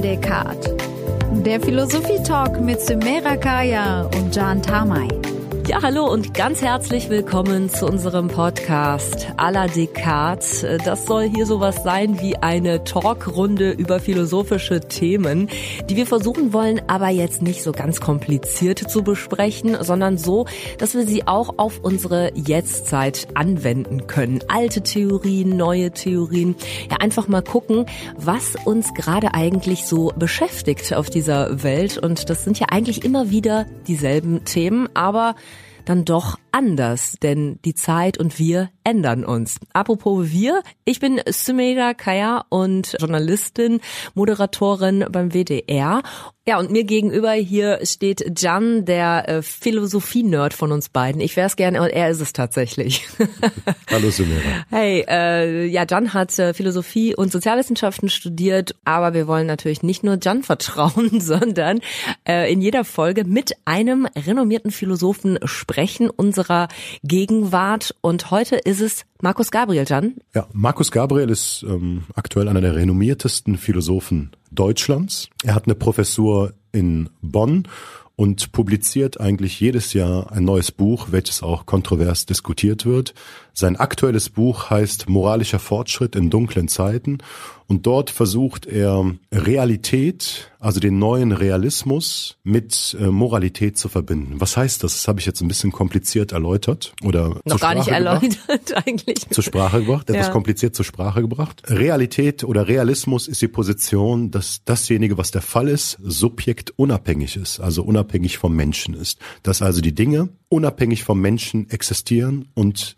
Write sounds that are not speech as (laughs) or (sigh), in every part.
Descartes. Der Philosophie-Talk mit Sumera Kaya und Jan Tamay. Ja, hallo und ganz herzlich willkommen zu unserem Podcast à la Descartes. Das soll hier sowas sein wie eine Talkrunde über philosophische Themen, die wir versuchen wollen, aber jetzt nicht so ganz kompliziert zu besprechen, sondern so, dass wir sie auch auf unsere Jetztzeit anwenden können. Alte Theorien, neue Theorien. Ja, einfach mal gucken, was uns gerade eigentlich so beschäftigt auf dieser Welt. Und das sind ja eigentlich immer wieder dieselben Themen, aber dann doch anders, denn die Zeit und wir ändern uns. Apropos wir, ich bin Sumeda Kaya und Journalistin, Moderatorin beim WDR. Ja, und mir gegenüber hier steht Jan, der äh, Philosophie-Nerd von uns beiden. Ich wäre es gerne und er ist es tatsächlich. (laughs) Hallo Sumeda. Hey, äh, ja, Jan hat äh, Philosophie und Sozialwissenschaften studiert, aber wir wollen natürlich nicht nur Jan (laughs) vertrauen, sondern äh, in jeder Folge mit einem renommierten Philosophen sprechen, unserer Gegenwart. Und heute ist es Markus Gabriel, Jan. Ja, Markus Gabriel ist ähm, aktuell einer der renommiertesten Philosophen Deutschlands. Er hat eine Professur in Bonn und publiziert eigentlich jedes Jahr ein neues Buch, welches auch kontrovers diskutiert wird. Sein aktuelles Buch heißt Moralischer Fortschritt in dunklen Zeiten und dort versucht er Realität, also den neuen Realismus mit äh, Moralität zu verbinden. Was heißt das? Das habe ich jetzt ein bisschen kompliziert erläutert oder noch gar nicht erläutert (laughs) eigentlich. Zur Sprache gebracht, etwas ja. kompliziert zur Sprache gebracht. Realität oder Realismus ist die Position, dass dasjenige, was der Fall ist, subjektunabhängig ist, also unabhängig vom Menschen ist. Dass also die Dinge unabhängig vom Menschen existieren und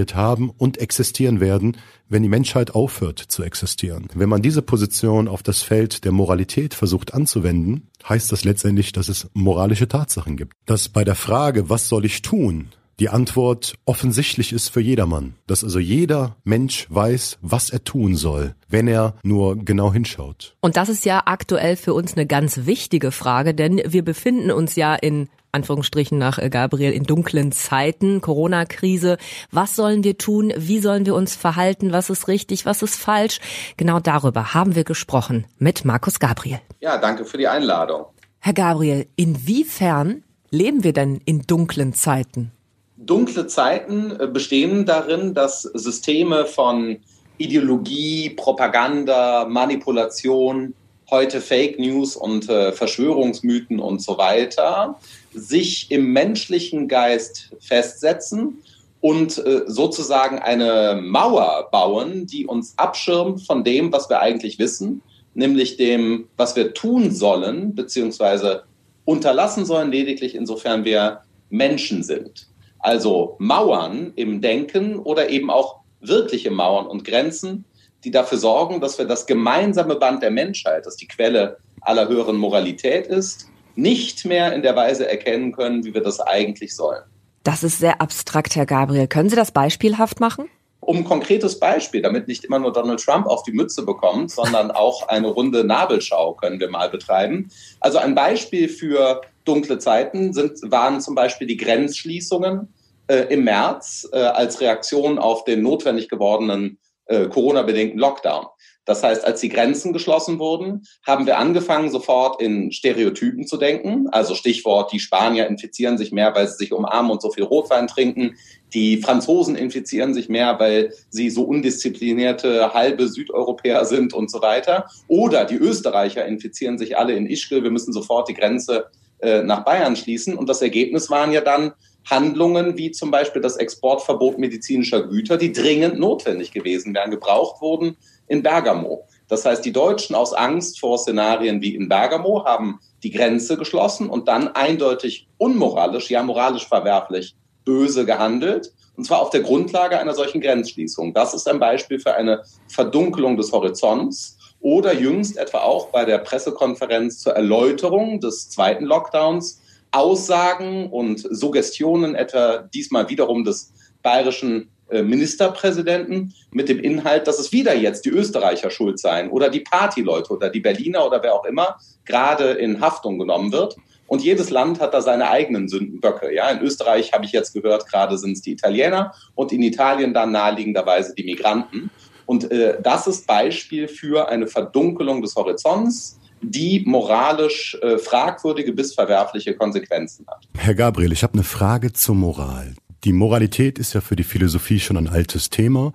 existiert haben und existieren werden, wenn die Menschheit aufhört zu existieren. Wenn man diese Position auf das Feld der Moralität versucht anzuwenden, heißt das letztendlich, dass es moralische Tatsachen gibt. Dass bei der Frage, was soll ich tun, die Antwort offensichtlich ist für jedermann. Dass also jeder Mensch weiß, was er tun soll, wenn er nur genau hinschaut. Und das ist ja aktuell für uns eine ganz wichtige Frage, denn wir befinden uns ja in Anführungsstrichen nach äh, Gabriel in dunklen Zeiten, Corona-Krise. Was sollen wir tun? Wie sollen wir uns verhalten? Was ist richtig? Was ist falsch? Genau darüber haben wir gesprochen mit Markus Gabriel. Ja, danke für die Einladung. Herr Gabriel, inwiefern leben wir denn in dunklen Zeiten? Dunkle Zeiten äh, bestehen darin, dass Systeme von Ideologie, Propaganda, Manipulation, heute Fake News und äh, Verschwörungsmythen und so weiter sich im menschlichen Geist festsetzen und äh, sozusagen eine Mauer bauen, die uns abschirmt von dem, was wir eigentlich wissen, nämlich dem, was wir tun sollen, beziehungsweise unterlassen sollen, lediglich insofern wir Menschen sind. Also Mauern im Denken oder eben auch wirkliche Mauern und Grenzen, die dafür sorgen, dass wir das gemeinsame Band der Menschheit, das die Quelle aller höheren Moralität ist, nicht mehr in der Weise erkennen können, wie wir das eigentlich sollen. Das ist sehr abstrakt, Herr Gabriel. Können Sie das beispielhaft machen? Um ein konkretes Beispiel, damit nicht immer nur Donald Trump auf die Mütze bekommt, sondern (laughs) auch eine runde Nabelschau können wir mal betreiben. Also ein Beispiel für dunkle Zeiten sind, waren zum Beispiel die Grenzschließungen äh, im März äh, als Reaktion auf den notwendig gewordenen äh, Corona-bedingten Lockdown. Das heißt, als die Grenzen geschlossen wurden, haben wir angefangen, sofort in Stereotypen zu denken. Also Stichwort, die Spanier infizieren sich mehr, weil sie sich umarmen und so viel Rotwein trinken. Die Franzosen infizieren sich mehr, weil sie so undisziplinierte halbe Südeuropäer sind und so weiter. Oder die Österreicher infizieren sich alle in Ischgl. Wir müssen sofort die Grenze äh, nach Bayern schließen. Und das Ergebnis waren ja dann Handlungen wie zum Beispiel das Exportverbot medizinischer Güter, die dringend notwendig gewesen wären, gebraucht wurden in Bergamo. Das heißt, die Deutschen aus Angst vor Szenarien wie in Bergamo haben die Grenze geschlossen und dann eindeutig unmoralisch, ja moralisch verwerflich, böse gehandelt. Und zwar auf der Grundlage einer solchen Grenzschließung. Das ist ein Beispiel für eine Verdunkelung des Horizonts. Oder jüngst etwa auch bei der Pressekonferenz zur Erläuterung des zweiten Lockdowns Aussagen und Suggestionen, etwa diesmal wiederum des bayerischen äh, Ministerpräsidenten mit dem Inhalt, dass es wieder jetzt die Österreicher schuld seien oder die Partyleute oder die Berliner oder wer auch immer gerade in Haftung genommen wird. Und jedes Land hat da seine eigenen Sündenböcke. Ja, in Österreich habe ich jetzt gehört, gerade sind es die Italiener und in Italien dann naheliegenderweise die Migranten. Und äh, das ist Beispiel für eine Verdunkelung des Horizonts, die moralisch äh, fragwürdige bis verwerfliche Konsequenzen hat. Herr Gabriel, ich habe eine Frage zur Moral. Die Moralität ist ja für die Philosophie schon ein altes Thema.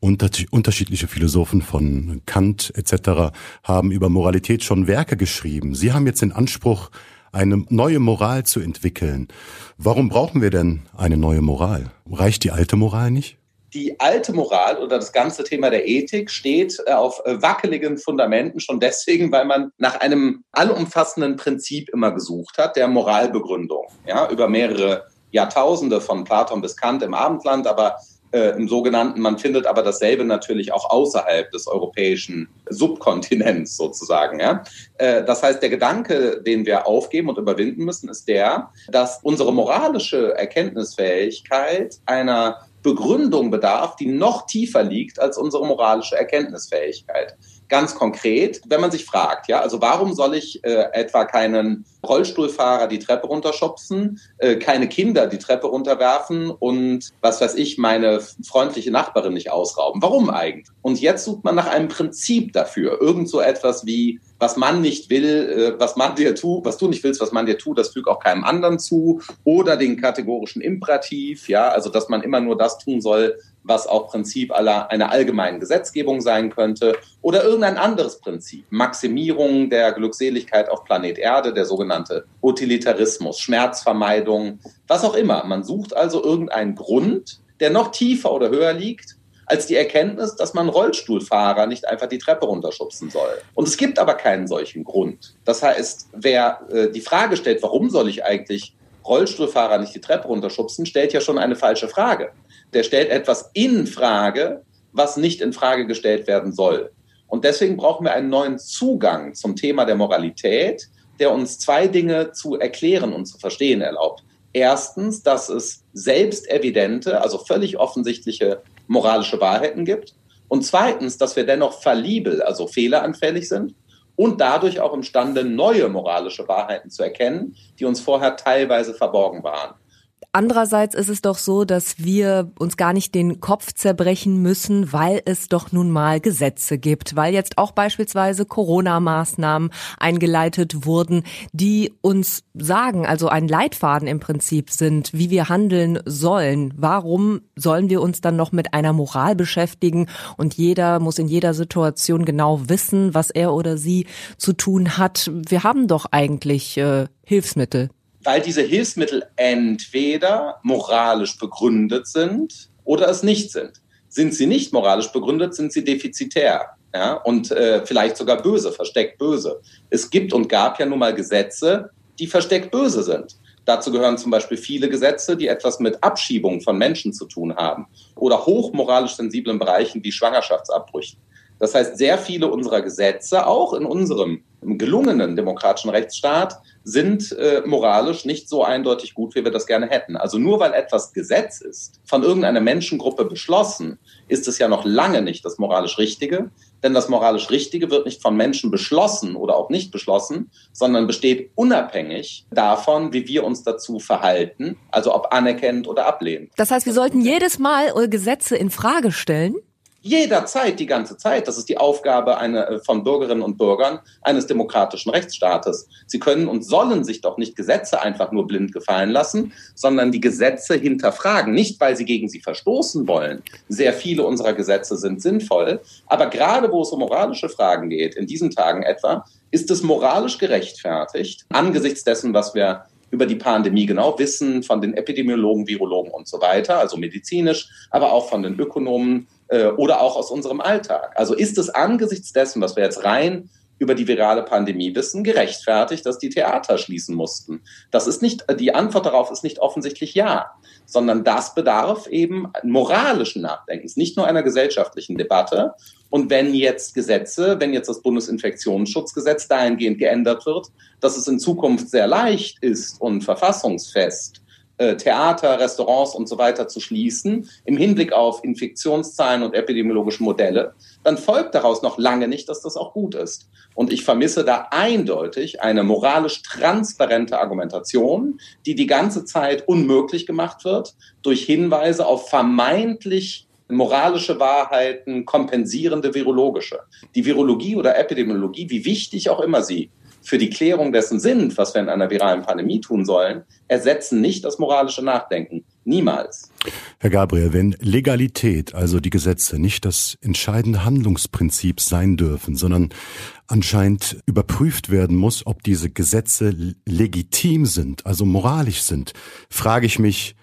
Unterschiedliche Philosophen von Kant etc. haben über Moralität schon Werke geschrieben. Sie haben jetzt den Anspruch, eine neue Moral zu entwickeln. Warum brauchen wir denn eine neue Moral? Reicht die alte Moral nicht? Die alte Moral oder das ganze Thema der Ethik steht äh, auf äh, wackeligen Fundamenten schon deswegen, weil man nach einem allumfassenden Prinzip immer gesucht hat, der Moralbegründung. Ja, über mehrere Jahrtausende von Platon bis Kant im Abendland, aber äh, im sogenannten, man findet aber dasselbe natürlich auch außerhalb des europäischen Subkontinents sozusagen. Ja? Äh, das heißt, der Gedanke, den wir aufgeben und überwinden müssen, ist der, dass unsere moralische Erkenntnisfähigkeit einer Begründung bedarf, die noch tiefer liegt als unsere moralische Erkenntnisfähigkeit. Ganz konkret, wenn man sich fragt, ja, also warum soll ich äh, etwa keinen Rollstuhlfahrer die Treppe runterschubsen, äh, keine Kinder die Treppe runterwerfen und was weiß ich, meine freundliche Nachbarin nicht ausrauben? Warum eigentlich? Und jetzt sucht man nach einem Prinzip dafür. Irgend so etwas wie was man nicht will, äh, was man dir tut, was du nicht willst, was man dir tut, das fügt auch keinem anderen zu. Oder den kategorischen Imperativ, ja, also dass man immer nur das tun soll, was auch Prinzip aller einer allgemeinen Gesetzgebung sein könnte. Oder irgendein anderes Prinzip. Maximierung der Glückseligkeit auf Planet Erde, der sogenannte Utilitarismus, Schmerzvermeidung, was auch immer. Man sucht also irgendeinen Grund, der noch tiefer oder höher liegt als die Erkenntnis, dass man Rollstuhlfahrer nicht einfach die Treppe runterschubsen soll. Und es gibt aber keinen solchen Grund. Das heißt, wer äh, die Frage stellt, warum soll ich eigentlich Rollstuhlfahrer nicht die Treppe runterschubsen, stellt ja schon eine falsche Frage. Der stellt etwas in Frage, was nicht in Frage gestellt werden soll. Und deswegen brauchen wir einen neuen Zugang zum Thema der Moralität, der uns zwei Dinge zu erklären und zu verstehen erlaubt. Erstens, dass es selbst evidente, also völlig offensichtliche moralische Wahrheiten gibt. Und zweitens, dass wir dennoch fallibel, also fehleranfällig sind und dadurch auch imstande, neue moralische Wahrheiten zu erkennen, die uns vorher teilweise verborgen waren. Andererseits ist es doch so, dass wir uns gar nicht den Kopf zerbrechen müssen, weil es doch nun mal Gesetze gibt, weil jetzt auch beispielsweise Corona-Maßnahmen eingeleitet wurden, die uns sagen, also ein Leitfaden im Prinzip sind, wie wir handeln sollen. Warum sollen wir uns dann noch mit einer Moral beschäftigen und jeder muss in jeder Situation genau wissen, was er oder sie zu tun hat? Wir haben doch eigentlich äh, Hilfsmittel weil diese Hilfsmittel entweder moralisch begründet sind oder es nicht sind. Sind sie nicht moralisch begründet, sind sie defizitär ja, und äh, vielleicht sogar böse, versteckt böse. Es gibt und gab ja nun mal Gesetze, die versteckt böse sind. Dazu gehören zum Beispiel viele Gesetze, die etwas mit Abschiebung von Menschen zu tun haben oder hochmoralisch sensiblen Bereichen wie Schwangerschaftsabbrüchen. Das heißt, sehr viele unserer Gesetze, auch in unserem gelungenen demokratischen Rechtsstaat, sind äh, moralisch nicht so eindeutig gut, wie wir das gerne hätten. Also nur weil etwas Gesetz ist, von irgendeiner Menschengruppe beschlossen, ist es ja noch lange nicht das moralisch Richtige. Denn das moralisch Richtige wird nicht von Menschen beschlossen oder auch nicht beschlossen, sondern besteht unabhängig davon, wie wir uns dazu verhalten, also ob anerkennend oder ablehnend. Das heißt, wir sollten jedes Mal Gesetze in Frage stellen? Jederzeit, die ganze Zeit. Das ist die Aufgabe eine, äh, von Bürgerinnen und Bürgern eines demokratischen Rechtsstaates. Sie können und sollen sich doch nicht Gesetze einfach nur blind gefallen lassen, sondern die Gesetze hinterfragen. Nicht, weil sie gegen sie verstoßen wollen. Sehr viele unserer Gesetze sind sinnvoll. Aber gerade wo es um moralische Fragen geht, in diesen Tagen etwa, ist es moralisch gerechtfertigt, angesichts dessen, was wir über die Pandemie genau wissen, von den Epidemiologen, Virologen und so weiter, also medizinisch, aber auch von den Ökonomen, äh, oder auch aus unserem Alltag. Also ist es angesichts dessen, was wir jetzt rein über die virale Pandemie wissen, gerechtfertigt, dass die Theater schließen mussten? Das ist nicht, die Antwort darauf ist nicht offensichtlich ja, sondern das bedarf eben moralischen Nachdenkens, nicht nur einer gesellschaftlichen Debatte. Und wenn jetzt Gesetze, wenn jetzt das Bundesinfektionsschutzgesetz dahingehend geändert wird, dass es in Zukunft sehr leicht ist und verfassungsfest, äh, Theater, Restaurants und so weiter zu schließen, im Hinblick auf Infektionszahlen und epidemiologische Modelle, dann folgt daraus noch lange nicht, dass das auch gut ist. Und ich vermisse da eindeutig eine moralisch transparente Argumentation, die die ganze Zeit unmöglich gemacht wird durch Hinweise auf vermeintlich moralische Wahrheiten, kompensierende virologische. Die Virologie oder Epidemiologie, wie wichtig auch immer sie für die Klärung dessen sind, was wir in einer viralen Pandemie tun sollen, ersetzen nicht das moralische Nachdenken. Niemals. Herr Gabriel, wenn Legalität, also die Gesetze, nicht das entscheidende Handlungsprinzip sein dürfen, sondern anscheinend überprüft werden muss, ob diese Gesetze legitim sind, also moralisch sind, frage ich mich,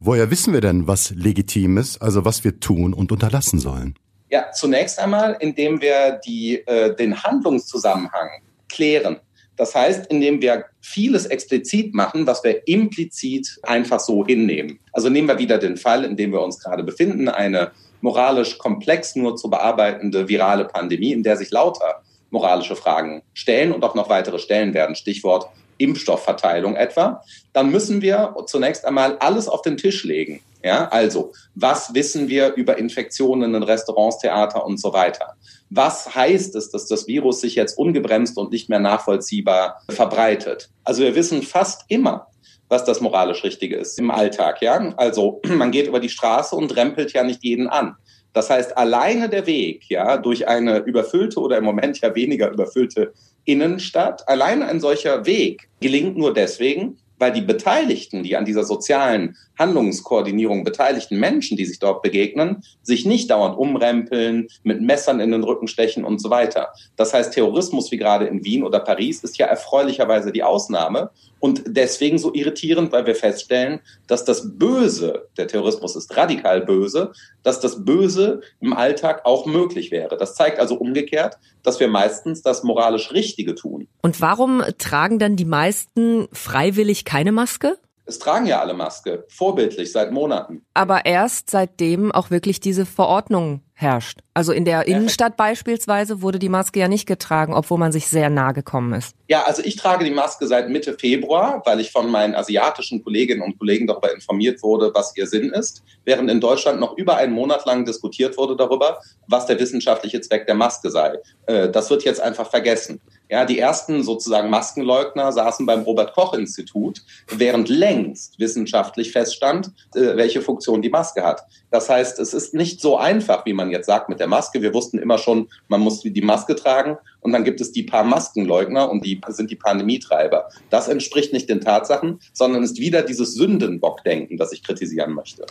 woher wissen wir denn, was legitim ist, also was wir tun und unterlassen sollen? Ja, zunächst einmal, indem wir die, äh, den Handlungszusammenhang klären. Das heißt, indem wir vieles explizit machen, was wir implizit einfach so hinnehmen. Also nehmen wir wieder den Fall, in dem wir uns gerade befinden, eine moralisch komplex nur zu bearbeitende virale Pandemie, in der sich lauter moralische Fragen stellen und auch noch weitere stellen werden. Stichwort Impfstoffverteilung etwa. Dann müssen wir zunächst einmal alles auf den Tisch legen. Ja, also, was wissen wir über Infektionen in Restaurants, Theater und so weiter? Was heißt es, dass das Virus sich jetzt ungebremst und nicht mehr nachvollziehbar verbreitet? Also wir wissen fast immer, was das moralisch Richtige ist im Alltag. Ja, also (clears throat) man geht über die Straße und rempelt ja nicht jeden an. Das heißt, alleine der Weg, ja, durch eine überfüllte oder im Moment ja weniger überfüllte Innenstadt, alleine ein solcher Weg gelingt nur deswegen, weil die Beteiligten, die an dieser sozialen Handlungskoordinierung beteiligten Menschen, die sich dort begegnen, sich nicht dauernd umrempeln, mit Messern in den Rücken stechen und so weiter. Das heißt, Terrorismus wie gerade in Wien oder Paris ist ja erfreulicherweise die Ausnahme und deswegen so irritierend, weil wir feststellen, dass das Böse, der Terrorismus ist radikal böse, dass das Böse im Alltag auch möglich wäre. Das zeigt also umgekehrt, dass wir meistens das moralisch Richtige tun. Und warum tragen dann die meisten freiwillig keine Maske? Es tragen ja alle Maske, vorbildlich seit Monaten. Aber erst seitdem auch wirklich diese Verordnung herrscht. Also in der Innenstadt beispielsweise wurde die Maske ja nicht getragen, obwohl man sich sehr nah gekommen ist. Ja, also ich trage die Maske seit Mitte Februar, weil ich von meinen asiatischen Kolleginnen und Kollegen darüber informiert wurde, was ihr Sinn ist, während in Deutschland noch über einen Monat lang diskutiert wurde darüber, was der wissenschaftliche Zweck der Maske sei. Äh, das wird jetzt einfach vergessen. Ja, die ersten sozusagen Maskenleugner saßen beim Robert Koch Institut, während längst wissenschaftlich feststand, äh, welche Funktion die Maske hat. Das heißt, es ist nicht so einfach, wie man jetzt sagt mit der Maske. Wir wussten immer schon, man muss die Maske tragen und dann gibt es die paar Maskenleugner und die sind die Pandemietreiber. Das entspricht nicht den Tatsachen, sondern ist wieder dieses Sündenbockdenken, das ich kritisieren möchte.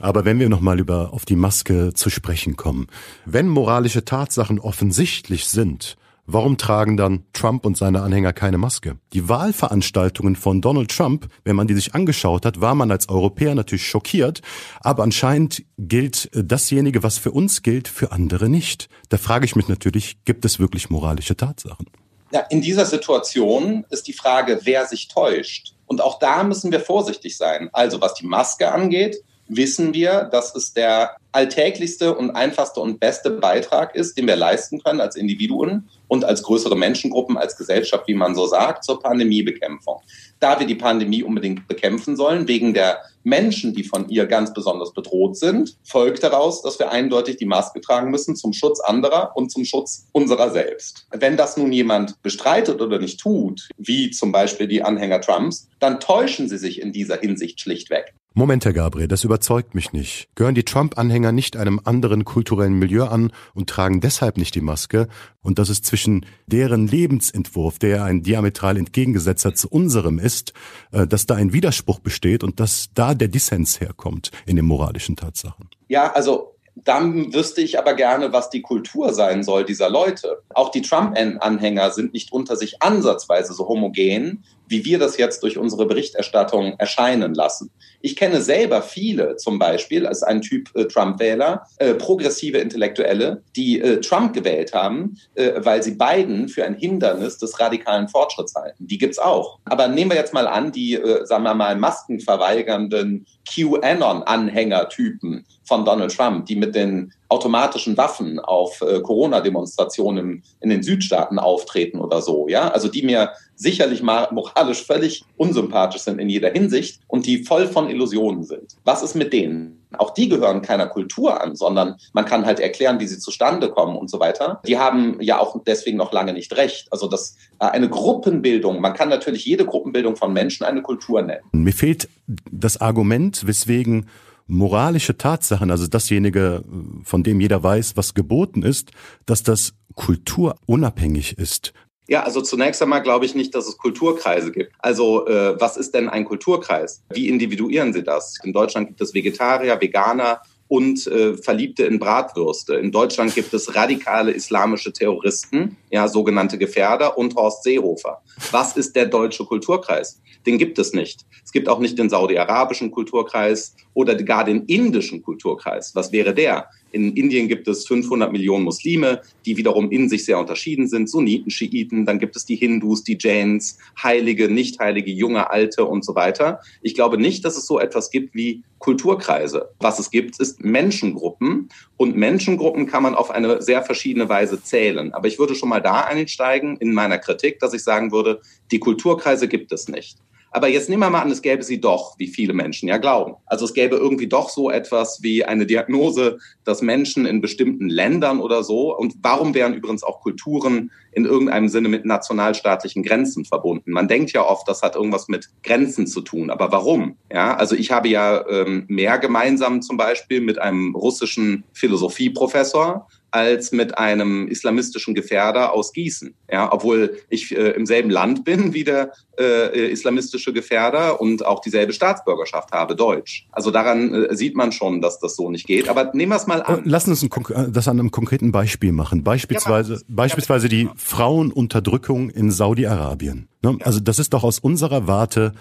Aber wenn wir nochmal über auf die Maske zu sprechen kommen, wenn moralische Tatsachen offensichtlich sind, Warum tragen dann Trump und seine Anhänger keine Maske? Die Wahlveranstaltungen von Donald Trump, wenn man die sich angeschaut hat, war man als Europäer natürlich schockiert, aber anscheinend gilt dasjenige, was für uns gilt, für andere nicht. Da frage ich mich natürlich, gibt es wirklich moralische Tatsachen? Ja, in dieser Situation ist die Frage, wer sich täuscht. Und auch da müssen wir vorsichtig sein. Also was die Maske angeht, wissen wir, dass es der alltäglichste und einfachste und beste Beitrag ist, den wir leisten können als Individuen und als größere Menschengruppen, als Gesellschaft, wie man so sagt, zur Pandemiebekämpfung. Da wir die Pandemie unbedingt bekämpfen sollen, wegen der Menschen, die von ihr ganz besonders bedroht sind, folgt daraus, dass wir eindeutig die Maske tragen müssen zum Schutz anderer und zum Schutz unserer selbst. Wenn das nun jemand bestreitet oder nicht tut, wie zum Beispiel die Anhänger Trumps, dann täuschen sie sich in dieser Hinsicht schlichtweg. Moment, Herr Gabriel, das überzeugt mich nicht. Gehören die Trump-Anhänger nicht einem anderen kulturellen Milieu an und tragen deshalb nicht die Maske? Und dass es zwischen deren Lebensentwurf, der ein diametral entgegengesetzter zu unserem ist, äh, dass da ein Widerspruch besteht und dass da der Dissens herkommt in den moralischen Tatsachen? Ja, also dann wüsste ich aber gerne, was die Kultur sein soll dieser Leute. Auch die Trump-Anhänger sind nicht unter sich ansatzweise so homogen, wie wir das jetzt durch unsere Berichterstattung erscheinen lassen. Ich kenne selber viele, zum Beispiel als ein Typ äh, Trump-Wähler, äh, progressive Intellektuelle, die äh, Trump gewählt haben, äh, weil sie Biden für ein Hindernis des radikalen Fortschritts halten. Die gibt's auch. Aber nehmen wir jetzt mal an, die, äh, sagen wir mal, maskenverweigernden QAnon-Anhängertypen von Donald Trump, die mit den automatischen Waffen auf äh, Corona-Demonstrationen in den Südstaaten auftreten oder so, ja, also die mir sicherlich moralisch völlig unsympathisch sind in jeder Hinsicht und die voll von Illusionen sind. Was ist mit denen? Auch die gehören keiner Kultur an, sondern man kann halt erklären, wie sie zustande kommen und so weiter. Die haben ja auch deswegen noch lange nicht recht. Also das äh, eine Gruppenbildung, man kann natürlich jede Gruppenbildung von Menschen eine Kultur nennen. Mir fehlt das Argument, weswegen moralische Tatsachen, also dasjenige, von dem jeder weiß, was geboten ist, dass das kulturunabhängig ist. Ja, also zunächst einmal glaube ich nicht, dass es Kulturkreise gibt. Also äh, was ist denn ein Kulturkreis? Wie individuieren Sie das? In Deutschland gibt es Vegetarier, Veganer und äh, Verliebte in Bratwürste. In Deutschland gibt es radikale islamische Terroristen, ja, sogenannte Gefährder und Horst Seehofer. Was ist der deutsche Kulturkreis? Den gibt es nicht. Es gibt auch nicht den saudi-arabischen Kulturkreis oder gar den indischen Kulturkreis. Was wäre der? In Indien gibt es 500 Millionen Muslime, die wiederum in sich sehr unterschieden sind. Sunniten, Schiiten, dann gibt es die Hindus, die Jains, Heilige, Nicht-Heilige, junge, alte und so weiter. Ich glaube nicht, dass es so etwas gibt wie Kulturkreise. Was es gibt, ist Menschengruppen. Und Menschengruppen kann man auf eine sehr verschiedene Weise zählen. Aber ich würde schon mal da einsteigen in meiner Kritik, dass ich sagen würde, die Kulturkreise gibt es nicht. Aber jetzt nehmen wir mal an, es gäbe sie doch, wie viele Menschen ja glauben. Also es gäbe irgendwie doch so etwas wie eine Diagnose, dass Menschen in bestimmten Ländern oder so, und warum wären übrigens auch Kulturen in irgendeinem Sinne mit nationalstaatlichen Grenzen verbunden? Man denkt ja oft, das hat irgendwas mit Grenzen zu tun. Aber warum? Ja, also ich habe ja ähm, mehr gemeinsam zum Beispiel mit einem russischen Philosophieprofessor, als mit einem islamistischen Gefährder aus Gießen. Ja, obwohl ich äh, im selben Land bin wie der äh, islamistische Gefährder und auch dieselbe Staatsbürgerschaft habe, Deutsch. Also daran äh, sieht man schon, dass das so nicht geht. Aber nehmen wir es mal an. Lassen uns ein, das an einem konkreten Beispiel machen. Beispielsweise, ja, beispielsweise die Frauenunterdrückung in Saudi-Arabien. Ne? Also das ist doch aus unserer Warte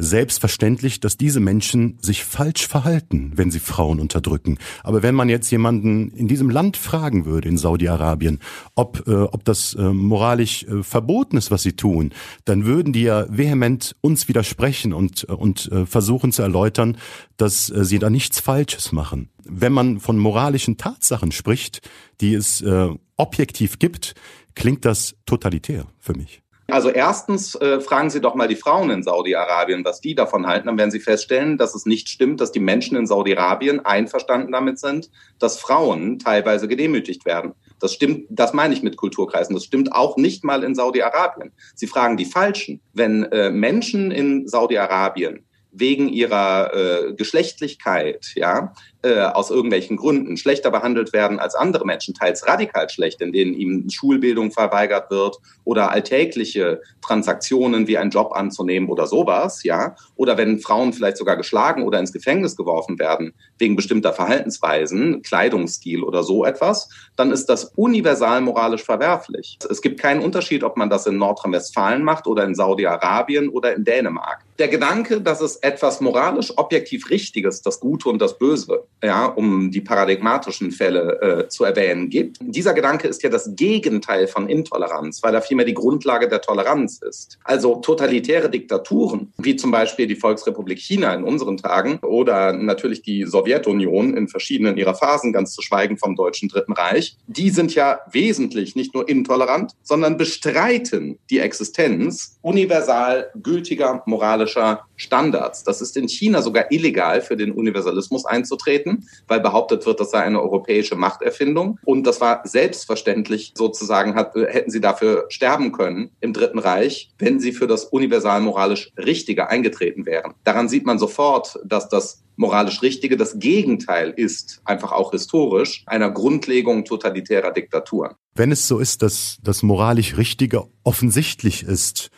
selbstverständlich, dass diese Menschen sich falsch verhalten, wenn sie Frauen unterdrücken. Aber wenn man jetzt jemanden in diesem Land fragen würde, in Saudi-Arabien, ob, äh, ob das äh, moralisch äh, verboten ist, was sie tun, dann würden die ja vehement uns widersprechen und, äh, und äh, versuchen zu erläutern, dass äh, sie da nichts Falsches machen. Wenn man von moralischen Tatsachen spricht, die es äh, objektiv gibt, klingt das totalitär für mich. Also erstens äh, fragen Sie doch mal die Frauen in Saudi-Arabien, was die davon halten. Dann werden Sie feststellen, dass es nicht stimmt, dass die Menschen in Saudi-Arabien einverstanden damit sind, dass Frauen teilweise gedemütigt werden. Das stimmt, das meine ich mit Kulturkreisen. Das stimmt auch nicht mal in Saudi-Arabien. Sie fragen die Falschen. Wenn äh, Menschen in Saudi-Arabien wegen ihrer äh, Geschlechtlichkeit, ja, äh, aus irgendwelchen Gründen schlechter behandelt werden als andere Menschen, teils radikal schlecht, in denen ihnen Schulbildung verweigert wird oder alltägliche Transaktionen wie einen Job anzunehmen oder sowas, ja, oder wenn Frauen vielleicht sogar geschlagen oder ins Gefängnis geworfen werden wegen bestimmter Verhaltensweisen, Kleidungsstil oder so etwas, dann ist das universal moralisch verwerflich. Es gibt keinen Unterschied, ob man das in Nordrhein-Westfalen macht oder in Saudi-Arabien oder in Dänemark. Der Gedanke, dass es etwas moralisch objektiv Richtiges, das Gute und das Böse, ja, um die paradigmatischen Fälle äh, zu erwähnen, gibt. Dieser Gedanke ist ja das Gegenteil von Intoleranz, weil er vielmehr die Grundlage der Toleranz ist. Also totalitäre Diktaturen, wie zum Beispiel die Volksrepublik China in unseren Tagen oder natürlich die Sowjetunion in verschiedenen ihrer Phasen, ganz zu schweigen vom Deutschen Dritten Reich, die sind ja wesentlich nicht nur intolerant, sondern bestreiten die Existenz universal gültiger moralischer Standards. Das ist in China sogar illegal für den Universalismus einzutreten, weil behauptet wird, das sei eine europäische Machterfindung. Und das war selbstverständlich sozusagen, hat, hätten sie dafür sterben können im Dritten Reich, wenn sie für das universal moralisch Richtige eingetreten wären. Daran sieht man sofort, dass das moralisch Richtige das Gegenteil ist, einfach auch historisch, einer Grundlegung totalitärer Diktaturen. Wenn es so ist, dass das moralisch Richtige offensichtlich ist,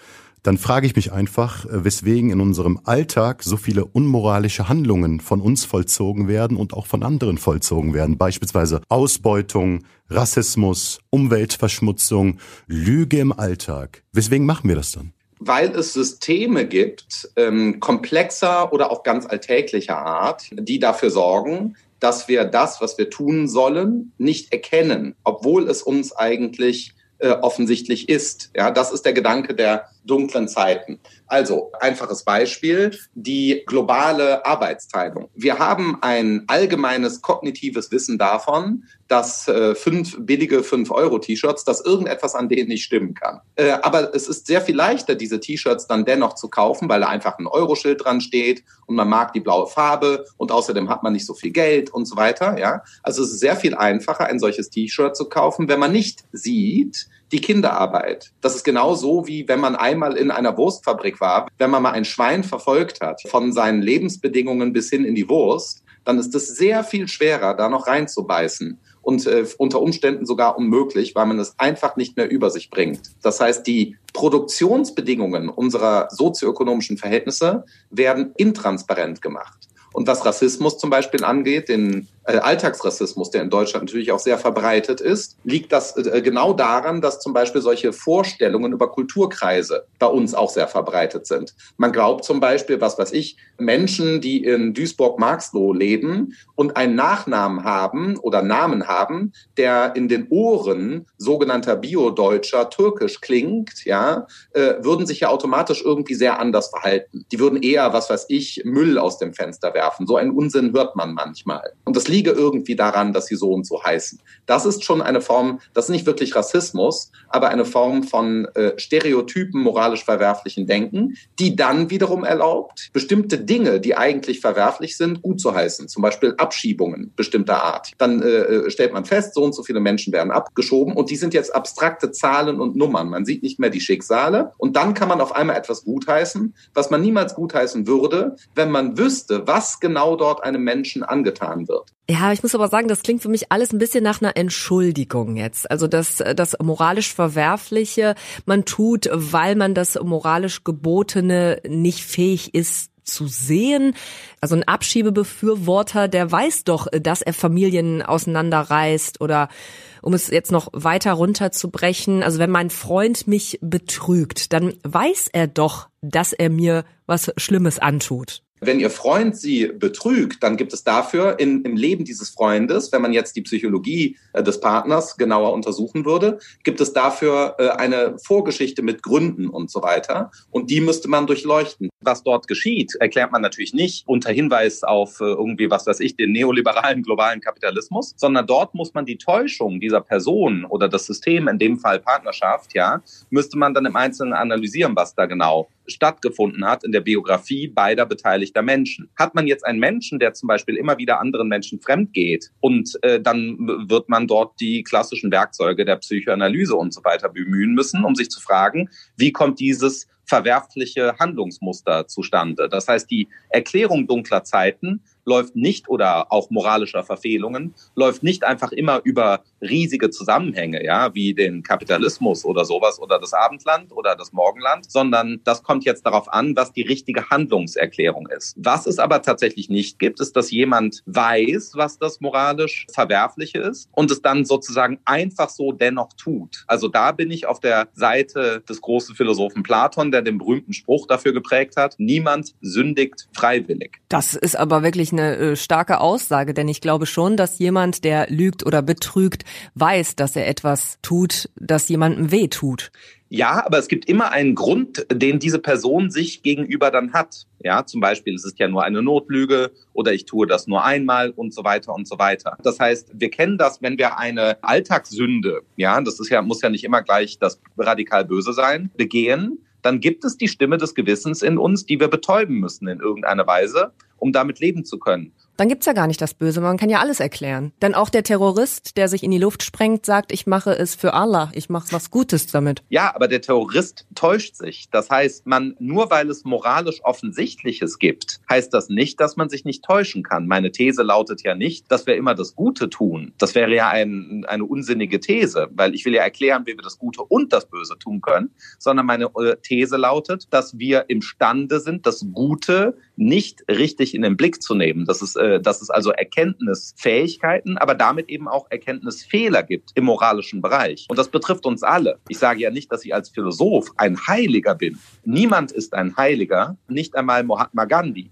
dann frage ich mich einfach, äh, weswegen in unserem Alltag so viele unmoralische Handlungen von uns vollzogen werden und auch von anderen vollzogen werden. Beispielsweise Ausbeutung, Rassismus, Umweltverschmutzung, Lüge im Alltag. Weswegen machen wir das dann? weil es Systeme gibt, ähm, komplexer oder auch ganz alltäglicher Art, die dafür sorgen, dass wir das, was wir tun sollen, nicht erkennen, obwohl es uns eigentlich offensichtlich ist. Ja, das ist der Gedanke der dunklen Zeiten. Also, einfaches Beispiel, die globale Arbeitsteilung. Wir haben ein allgemeines kognitives Wissen davon, dass äh, fünf billige 5-Euro-T-Shirts, dass irgendetwas an denen nicht stimmen kann. Äh, aber es ist sehr viel leichter, diese T-Shirts dann dennoch zu kaufen, weil da einfach ein Euroschild dran steht und man mag die blaue Farbe und außerdem hat man nicht so viel Geld und so weiter. Ja? Also es ist sehr viel einfacher, ein solches T-Shirt zu kaufen, wenn man nicht sieht, die Kinderarbeit. Das ist genau so, wie wenn man einmal in einer Wurstfabrik war, wenn man mal ein Schwein verfolgt hat, von seinen Lebensbedingungen bis hin in die Wurst, dann ist es sehr viel schwerer, da noch reinzubeißen und äh, unter Umständen sogar unmöglich, weil man es einfach nicht mehr über sich bringt. Das heißt, die Produktionsbedingungen unserer sozioökonomischen Verhältnisse werden intransparent gemacht. Und was Rassismus zum Beispiel angeht, den Alltagsrassismus, der in Deutschland natürlich auch sehr verbreitet ist, liegt das äh, genau daran, dass zum Beispiel solche Vorstellungen über Kulturkreise bei uns auch sehr verbreitet sind. Man glaubt zum Beispiel, was weiß ich, Menschen, die in Duisburg-Marxloh leben und einen Nachnamen haben oder Namen haben, der in den Ohren sogenannter Bio-Deutscher türkisch klingt, ja, äh, würden sich ja automatisch irgendwie sehr anders verhalten. Die würden eher, was weiß ich, Müll aus dem Fenster werfen. So einen Unsinn hört man manchmal. Und das liege irgendwie daran, dass sie so und so heißen. Das ist schon eine Form, das ist nicht wirklich Rassismus, aber eine Form von äh, Stereotypen moralisch verwerflichen Denken, die dann wiederum erlaubt, bestimmte Dinge, die eigentlich verwerflich sind, gut zu heißen. Zum Beispiel Abschiebungen bestimmter Art. Dann äh, äh, stellt man fest, so und so viele Menschen werden abgeschoben und die sind jetzt abstrakte Zahlen und Nummern. Man sieht nicht mehr die Schicksale und dann kann man auf einmal etwas gutheißen, was man niemals gutheißen würde, wenn man wüsste, was genau dort einem Menschen angetan wird. Ja, ich muss aber sagen, das klingt für mich alles ein bisschen nach einer Entschuldigung jetzt. Also das, das moralisch Verwerfliche man tut, weil man das moralisch Gebotene nicht fähig ist zu sehen. Also ein Abschiebebefürworter, der weiß doch, dass er Familien auseinanderreißt oder um es jetzt noch weiter runterzubrechen, also wenn mein Freund mich betrügt, dann weiß er doch, dass er mir was Schlimmes antut. Wenn Ihr Freund Sie betrügt, dann gibt es dafür in, im Leben dieses Freundes, wenn man jetzt die Psychologie äh, des Partners genauer untersuchen würde, gibt es dafür äh, eine Vorgeschichte mit Gründen und so weiter. Und die müsste man durchleuchten. Was dort geschieht, erklärt man natürlich nicht unter Hinweis auf äh, irgendwie, was weiß ich, den neoliberalen globalen Kapitalismus, sondern dort muss man die Täuschung dieser Person oder das System, in dem Fall Partnerschaft, ja, müsste man dann im Einzelnen analysieren, was da genau stattgefunden hat in der Biografie beider beteiligter Menschen. Hat man jetzt einen Menschen, der zum Beispiel immer wieder anderen Menschen fremd geht und äh, dann wird man dort die klassischen Werkzeuge der Psychoanalyse und so weiter bemühen müssen, um sich zu fragen, wie kommt dieses verwerfliche Handlungsmuster zustande. Das heißt, die Erklärung dunkler Zeiten läuft nicht oder auch moralischer Verfehlungen läuft nicht einfach immer über riesige Zusammenhänge, ja, wie den Kapitalismus oder sowas oder das Abendland oder das Morgenland, sondern das kommt jetzt darauf an, was die richtige Handlungserklärung ist. Was es aber tatsächlich nicht gibt, ist, dass jemand weiß, was das moralisch Verwerfliche ist und es dann sozusagen einfach so dennoch tut. Also da bin ich auf der Seite des großen Philosophen Platon, der den berühmten Spruch dafür geprägt hat, niemand sündigt freiwillig. Das ist aber wirklich eine äh, starke Aussage, denn ich glaube schon, dass jemand, der lügt oder betrügt, weiß, dass er etwas tut, das jemandem weh tut. Ja, aber es gibt immer einen Grund, den diese Person sich gegenüber dann hat. Ja, zum Beispiel, es ist ja nur eine Notlüge oder ich tue das nur einmal und so weiter und so weiter. Das heißt, wir kennen das, wenn wir eine Alltagssünde, ja, das ist ja, muss ja nicht immer gleich das radikal Böse sein, begehen, dann gibt es die Stimme des Gewissens in uns, die wir betäuben müssen in irgendeiner Weise, um damit leben zu können dann gibt's ja gar nicht das Böse. Man kann ja alles erklären. Denn auch der Terrorist, der sich in die Luft sprengt, sagt, ich mache es für Allah, ich mache was Gutes damit. Ja, aber der Terrorist täuscht sich. Das heißt, man nur weil es moralisch Offensichtliches gibt, heißt das nicht, dass man sich nicht täuschen kann. Meine These lautet ja nicht, dass wir immer das Gute tun. Das wäre ja ein, eine unsinnige These, weil ich will ja erklären, wie wir das Gute und das Böse tun können, sondern meine äh, These lautet, dass wir imstande sind, das Gute nicht richtig in den Blick zu nehmen. Das ist äh, dass es also Erkenntnisfähigkeiten, aber damit eben auch Erkenntnisfehler gibt im moralischen Bereich. Und das betrifft uns alle. Ich sage ja nicht, dass ich als Philosoph ein Heiliger bin. Niemand ist ein Heiliger, nicht einmal Mahatma Gandhi.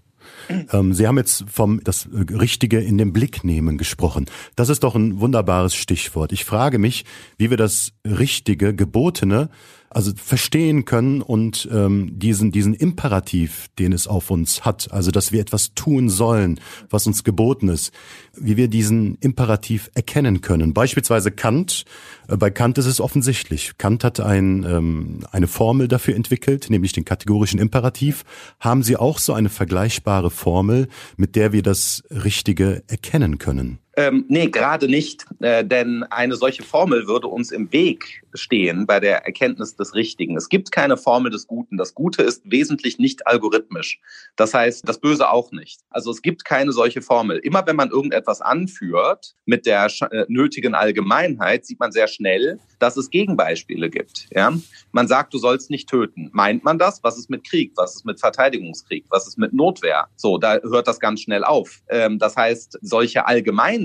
Ähm, Sie haben jetzt vom das Richtige in den Blick nehmen gesprochen. Das ist doch ein wunderbares Stichwort. Ich frage mich, wie wir das Richtige, Gebotene also verstehen können und ähm, diesen, diesen Imperativ, den es auf uns hat, also dass wir etwas tun sollen, was uns geboten ist, wie wir diesen Imperativ erkennen können. Beispielsweise Kant, äh, bei Kant ist es offensichtlich. Kant hat ein, ähm, eine Formel dafür entwickelt, nämlich den kategorischen Imperativ. Haben Sie auch so eine vergleichbare Formel, mit der wir das Richtige erkennen können? Ähm, nee, gerade nicht, äh, denn eine solche Formel würde uns im Weg stehen bei der Erkenntnis des Richtigen. Es gibt keine Formel des Guten. Das Gute ist wesentlich nicht algorithmisch. Das heißt, das Böse auch nicht. Also es gibt keine solche Formel. Immer wenn man irgendetwas anführt mit der äh, nötigen Allgemeinheit, sieht man sehr schnell, dass es Gegenbeispiele gibt. Ja? Man sagt, du sollst nicht töten. Meint man das? Was ist mit Krieg? Was ist mit Verteidigungskrieg? Was ist mit Notwehr? So, da hört das ganz schnell auf. Ähm, das heißt, solche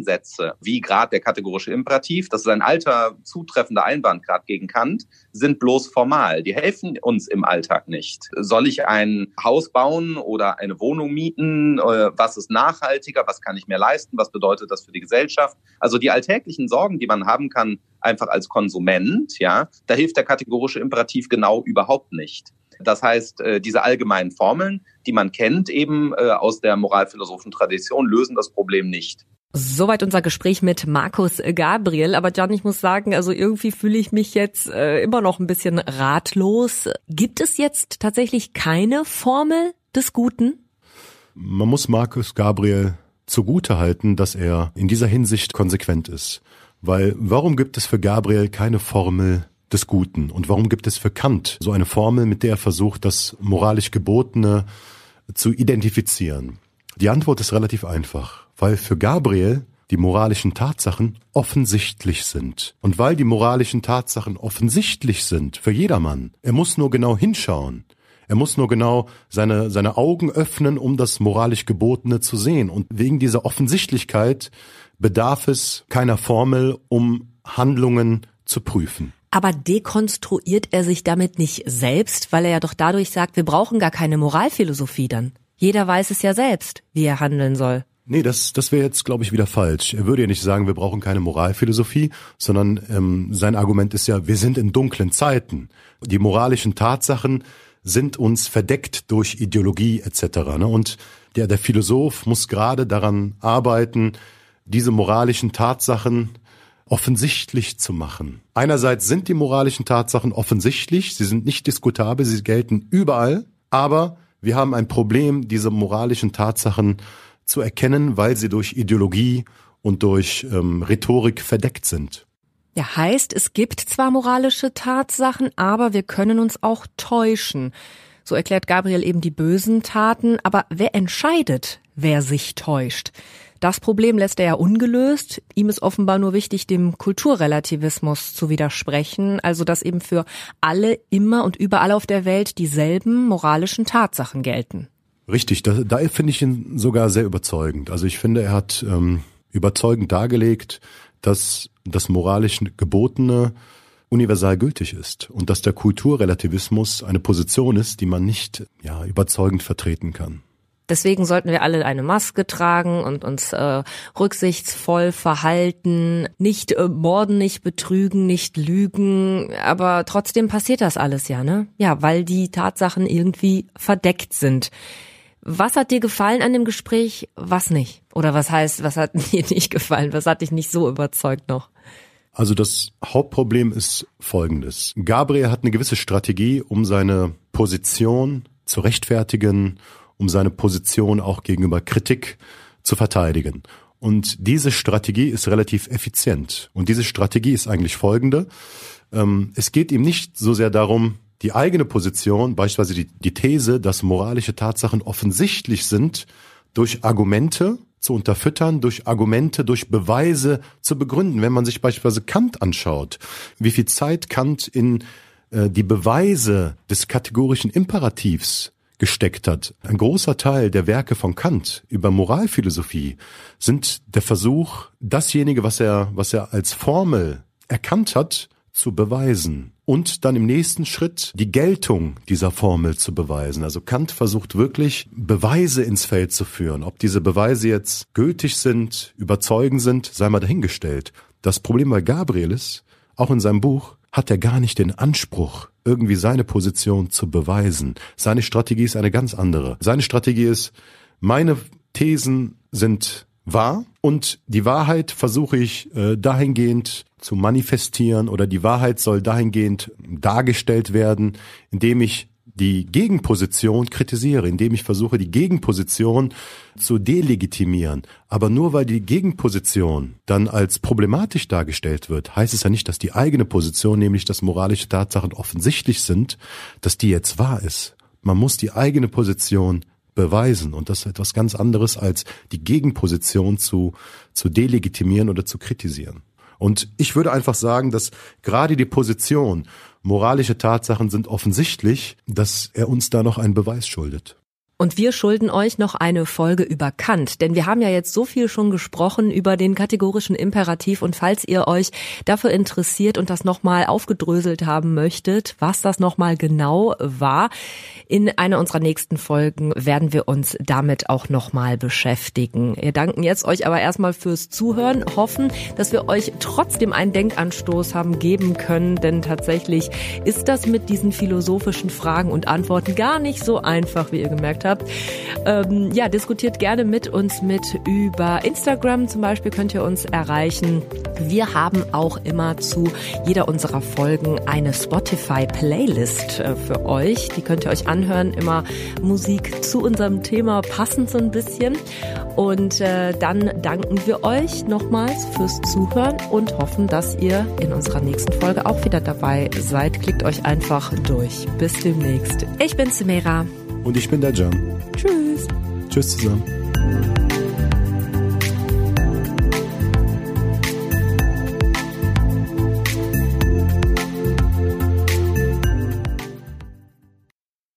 Allgemeinsätze wie gerade der kategorische Imperativ, das ist ein alter zutreffender Einwand gerade gegen Kant, sind bloß formal. Die helfen uns im Alltag nicht. Soll ich ein Haus bauen oder eine Wohnung mieten? Äh, was ist nachhaltiger? Was kann ich mir leisten? Was bedeutet das für die Gesellschaft? Also die alltäglichen Sorgen, die man haben kann, einfach als Konsument, ja, da hilft der kategorische Imperativ genau überhaupt nicht. Das heißt, äh, diese allgemeinen Formeln, die man kennt eben äh, aus der moralphilosophischen Tradition, lösen das Problem nicht. Soweit unser Gespräch mit Markus Gabriel. Aber Jan, ich muss sagen, also irgendwie fühle ich mich jetzt äh, immer noch ein bisschen ratlos. Gibt es jetzt tatsächlich keine Formel des Guten? Man muss Markus Gabriel zugute halten, dass er in dieser Hinsicht konsequent ist. Weil warum gibt es für Gabriel keine Formel des Guten? Und warum gibt es für Kant so eine Formel, mit der er versucht, das moralisch Gebotene zu identifizieren? Die Antwort ist relativ einfach weil für Gabriel die moralischen Tatsachen offensichtlich sind. Und weil die moralischen Tatsachen offensichtlich sind für jedermann, er muss nur genau hinschauen. Er muss nur genau seine, seine Augen öffnen, um das moralisch Gebotene zu sehen. Und wegen dieser Offensichtlichkeit bedarf es keiner Formel, um Handlungen zu prüfen. Aber dekonstruiert er sich damit nicht selbst, weil er ja doch dadurch sagt, wir brauchen gar keine Moralphilosophie dann. Jeder weiß es ja selbst, wie er handeln soll. Nee, das, das wäre jetzt, glaube ich, wieder falsch. Er würde ja nicht sagen, wir brauchen keine Moralphilosophie, sondern ähm, sein Argument ist ja, wir sind in dunklen Zeiten. Die moralischen Tatsachen sind uns verdeckt durch Ideologie etc. Ne? Und der, der Philosoph muss gerade daran arbeiten, diese moralischen Tatsachen offensichtlich zu machen. Einerseits sind die moralischen Tatsachen offensichtlich, sie sind nicht diskutabel, sie gelten überall, aber wir haben ein Problem, diese moralischen Tatsachen zu erkennen, weil sie durch Ideologie und durch ähm, Rhetorik verdeckt sind. Ja, heißt, es gibt zwar moralische Tatsachen, aber wir können uns auch täuschen. So erklärt Gabriel eben die bösen Taten, aber wer entscheidet, wer sich täuscht? Das Problem lässt er ja ungelöst. Ihm ist offenbar nur wichtig, dem Kulturrelativismus zu widersprechen, also dass eben für alle immer und überall auf der Welt dieselben moralischen Tatsachen gelten. Richtig, da, da finde ich ihn sogar sehr überzeugend. Also ich finde, er hat ähm, überzeugend dargelegt, dass das moralisch Gebotene universal gültig ist und dass der Kulturrelativismus eine Position ist, die man nicht ja, überzeugend vertreten kann. Deswegen sollten wir alle eine Maske tragen und uns äh, rücksichtsvoll verhalten, nicht äh, morden, nicht betrügen, nicht lügen, aber trotzdem passiert das alles ja, ne? Ja, weil die Tatsachen irgendwie verdeckt sind. Was hat dir gefallen an dem Gespräch, was nicht? Oder was heißt, was hat (laughs) dir nicht gefallen? Was hat dich nicht so überzeugt noch? Also das Hauptproblem ist folgendes. Gabriel hat eine gewisse Strategie, um seine Position zu rechtfertigen, um seine Position auch gegenüber Kritik zu verteidigen. Und diese Strategie ist relativ effizient. Und diese Strategie ist eigentlich folgende. Ähm, es geht ihm nicht so sehr darum, die eigene Position, beispielsweise die, die These, dass moralische Tatsachen offensichtlich sind, durch Argumente zu unterfüttern, durch Argumente, durch Beweise zu begründen. Wenn man sich beispielsweise Kant anschaut, wie viel Zeit Kant in äh, die Beweise des kategorischen Imperativs gesteckt hat. Ein großer Teil der Werke von Kant über Moralphilosophie sind der Versuch, dasjenige, was er, was er als Formel erkannt hat, zu beweisen und dann im nächsten Schritt die Geltung dieser Formel zu beweisen. Also Kant versucht wirklich Beweise ins Feld zu führen. Ob diese Beweise jetzt gültig sind, überzeugend sind, sei mal dahingestellt. Das Problem bei Gabriel ist, auch in seinem Buch hat er gar nicht den Anspruch, irgendwie seine Position zu beweisen. Seine Strategie ist eine ganz andere. Seine Strategie ist, meine Thesen sind wahr und die Wahrheit versuche ich äh, dahingehend zu manifestieren oder die Wahrheit soll dahingehend dargestellt werden, indem ich die Gegenposition kritisiere, indem ich versuche, die Gegenposition zu delegitimieren. Aber nur weil die Gegenposition dann als problematisch dargestellt wird, heißt es ja nicht, dass die eigene Position, nämlich dass moralische Tatsachen offensichtlich sind, dass die jetzt wahr ist. Man muss die eigene Position beweisen. Und das ist etwas ganz anderes, als die Gegenposition zu, zu delegitimieren oder zu kritisieren. Und ich würde einfach sagen, dass gerade die Position, moralische Tatsachen sind offensichtlich, dass er uns da noch einen Beweis schuldet. Und wir schulden euch noch eine Folge über Kant, denn wir haben ja jetzt so viel schon gesprochen über den kategorischen Imperativ und falls ihr euch dafür interessiert und das nochmal aufgedröselt haben möchtet, was das nochmal genau war, in einer unserer nächsten Folgen werden wir uns damit auch nochmal beschäftigen. Wir danken jetzt euch aber erstmal fürs Zuhören, hoffen, dass wir euch trotzdem einen Denkanstoß haben geben können, denn tatsächlich ist das mit diesen philosophischen Fragen und Antworten gar nicht so einfach, wie ihr gemerkt habt. Ähm, ja, diskutiert gerne mit uns mit über Instagram zum Beispiel könnt ihr uns erreichen. Wir haben auch immer zu jeder unserer Folgen eine Spotify-Playlist äh, für euch. Die könnt ihr euch anhören. Immer Musik zu unserem Thema passend so ein bisschen. Und äh, dann danken wir euch nochmals fürs Zuhören und hoffen, dass ihr in unserer nächsten Folge auch wieder dabei seid. Klickt euch einfach durch. Bis demnächst. Ich bin Simera. Und ich bin der Jan. Tschüss. Tschüss zusammen.